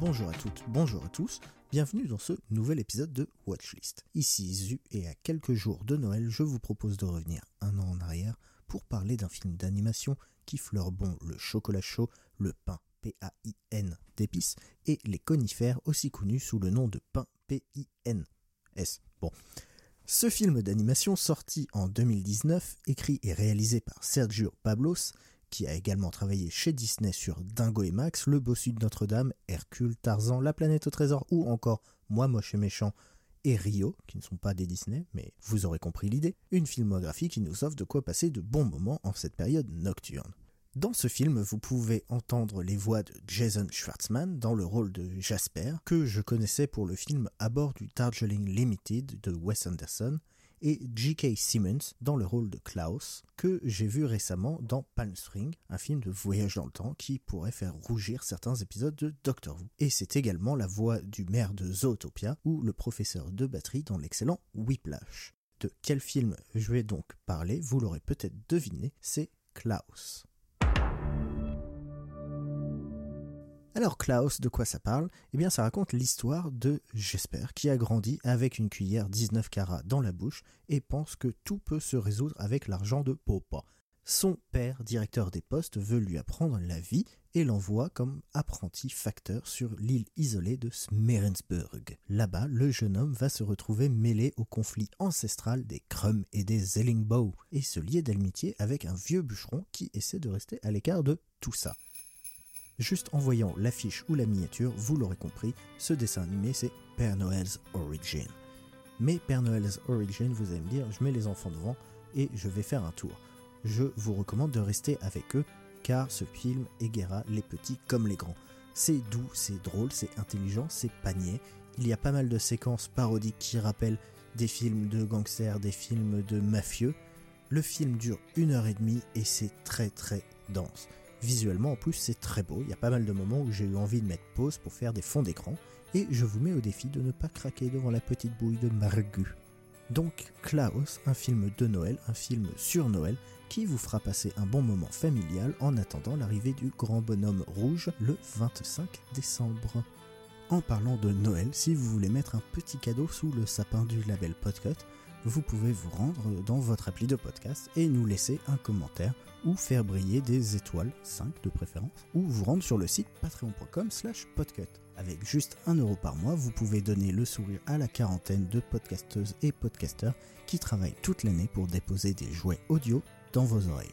Bonjour à toutes, bonjour à tous, bienvenue dans ce nouvel épisode de Watchlist. Ici Zu et à quelques jours de Noël, je vous propose de revenir un an en arrière pour parler d'un film d'animation qui fleure bon le chocolat chaud, le pain P-A-I-N d'épices et les conifères aussi connus sous le nom de pain P-I-N-S. Bon. Ce film d'animation sorti en 2019, écrit et réalisé par Sergio Pablos, qui a également travaillé chez Disney sur Dingo et Max, Le Bossu de Notre-Dame, Hercule, Tarzan, La planète au trésor ou encore Moi moche et méchant et Rio, qui ne sont pas des Disney, mais vous aurez compris l'idée, une filmographie qui nous offre de quoi passer de bons moments en cette période nocturne. Dans ce film, vous pouvez entendre les voix de Jason Schwartzman dans le rôle de Jasper, que je connaissais pour le film À bord du Darjeeling Limited de Wes Anderson, et J.K. Simmons dans le rôle de Klaus, que j'ai vu récemment dans Palm Spring, un film de voyage dans le temps qui pourrait faire rougir certains épisodes de Doctor Who. Et c'est également la voix du maire de Zootopia ou le professeur de batterie dans l'excellent Whiplash. De quel film je vais donc parler, vous l'aurez peut-être deviné, c'est Klaus. Alors Klaus, de quoi ça parle? Eh bien ça raconte l'histoire de Jesper qui a grandi avec une cuillère 19 carats dans la bouche et pense que tout peut se résoudre avec l'argent de Popa. Son père, directeur des postes, veut lui apprendre la vie et l'envoie comme apprenti facteur sur l'île isolée de Smerensburg. Là-bas, le jeune homme va se retrouver mêlé au conflit ancestral des Crum et des Zellingbow et se lier d'amitié avec un vieux bûcheron qui essaie de rester à l'écart de tout ça. Juste en voyant l'affiche ou la miniature, vous l'aurez compris, ce dessin animé c'est Père Noël's Origin. Mais Père Noël's Origin, vous allez me dire, je mets les enfants devant et je vais faire un tour. Je vous recommande de rester avec eux car ce film éguera les petits comme les grands. C'est doux, c'est drôle, c'est intelligent, c'est panier. Il y a pas mal de séquences parodiques qui rappellent des films de gangsters, des films de mafieux. Le film dure une heure et demie et c'est très très dense. Visuellement, en plus, c'est très beau. Il y a pas mal de moments où j'ai eu envie de mettre pause pour faire des fonds d'écran. Et je vous mets au défi de ne pas craquer devant la petite bouille de Margu. Donc, Klaus, un film de Noël, un film sur Noël, qui vous fera passer un bon moment familial en attendant l'arrivée du grand bonhomme rouge le 25 décembre. En parlant de Noël, si vous voulez mettre un petit cadeau sous le sapin du label Podcut, vous pouvez vous rendre dans votre appli de podcast et nous laisser un commentaire ou faire briller des étoiles, 5 de préférence, ou vous rendre sur le site patreon.com slash podcut. Avec juste 1 euro par mois, vous pouvez donner le sourire à la quarantaine de podcasteuses et podcasteurs qui travaillent toute l'année pour déposer des jouets audio dans vos oreilles.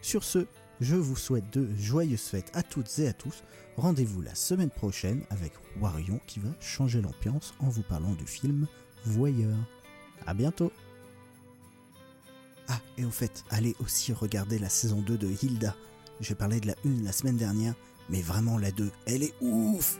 Sur ce, je vous souhaite de joyeuses fêtes à toutes et à tous. Rendez-vous la semaine prochaine avec Warion qui va changer l'ambiance en vous parlant du film Voyeur. À bientôt Ah, et au fait, allez aussi regarder la saison 2 de Hilda. J'ai parlé de la 1 la semaine dernière, mais vraiment la 2, elle est ouf